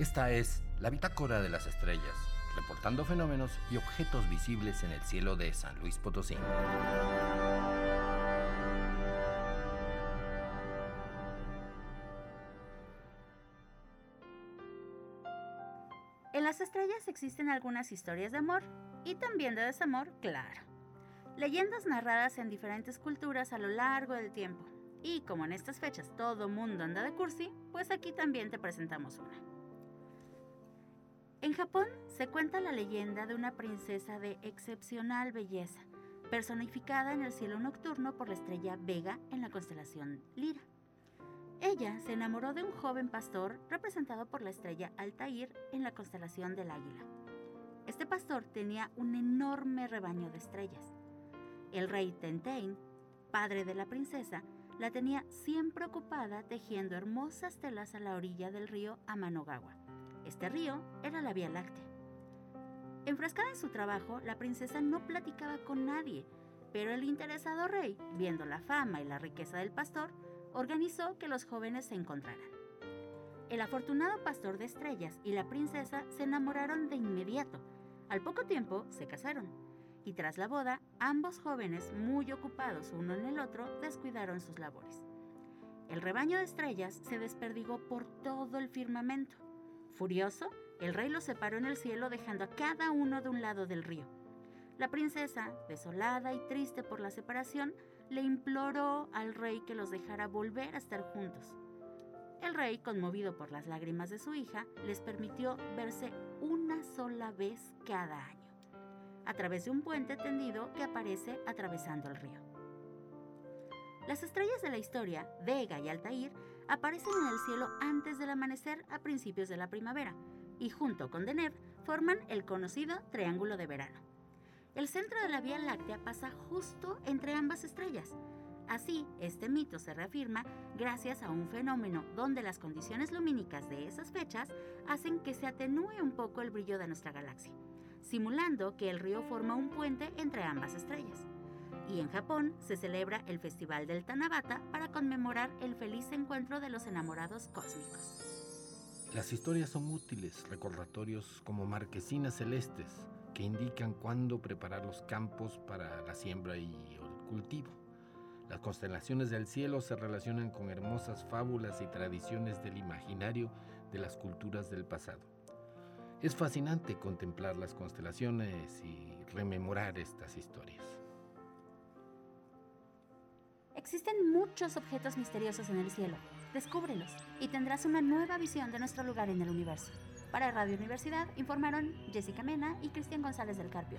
Esta es la Bitácora de las Estrellas, reportando fenómenos y objetos visibles en el cielo de San Luis Potosí. En las estrellas existen algunas historias de amor y también de desamor, claro. Leyendas narradas en diferentes culturas a lo largo del tiempo. Y como en estas fechas todo mundo anda de cursi, pues aquí también te presentamos una. En Japón se cuenta la leyenda de una princesa de excepcional belleza, personificada en el cielo nocturno por la estrella Vega en la constelación Lira. Ella se enamoró de un joven pastor representado por la estrella Altair en la constelación del Águila. Este pastor tenía un enorme rebaño de estrellas. El rey Tentein, padre de la princesa, la tenía siempre ocupada tejiendo hermosas telas a la orilla del río Amanogawa este río era la Vía Láctea. Enfrascada en su trabajo, la princesa no platicaba con nadie, pero el interesado rey, viendo la fama y la riqueza del pastor, organizó que los jóvenes se encontraran. El afortunado pastor de estrellas y la princesa se enamoraron de inmediato. Al poco tiempo se casaron, y tras la boda, ambos jóvenes, muy ocupados uno en el otro, descuidaron sus labores. El rebaño de estrellas se desperdigó por todo el firmamento. Furioso, el rey los separó en el cielo dejando a cada uno de un lado del río. La princesa, desolada y triste por la separación, le imploró al rey que los dejara volver a estar juntos. El rey, conmovido por las lágrimas de su hija, les permitió verse una sola vez cada año, a través de un puente tendido que aparece atravesando el río. Las estrellas de la historia, Vega y Altair, aparecen en el cielo antes del amanecer a principios de la primavera y junto con Deneb forman el conocido Triángulo de Verano. El centro de la Vía Láctea pasa justo entre ambas estrellas. Así, este mito se reafirma gracias a un fenómeno donde las condiciones lumínicas de esas fechas hacen que se atenúe un poco el brillo de nuestra galaxia, simulando que el río forma un puente entre ambas estrellas y en Japón se celebra el Festival del Tanabata para conmemorar el feliz encuentro de los enamorados cósmicos. Las historias son útiles recordatorios como marquesinas celestes que indican cuándo preparar los campos para la siembra y el cultivo. Las constelaciones del cielo se relacionan con hermosas fábulas y tradiciones del imaginario de las culturas del pasado. Es fascinante contemplar las constelaciones y rememorar estas historias. Existen muchos objetos misteriosos en el cielo. Descúbrelos y tendrás una nueva visión de nuestro lugar en el universo. Para Radio Universidad informaron Jessica Mena y Cristian González del Carpio.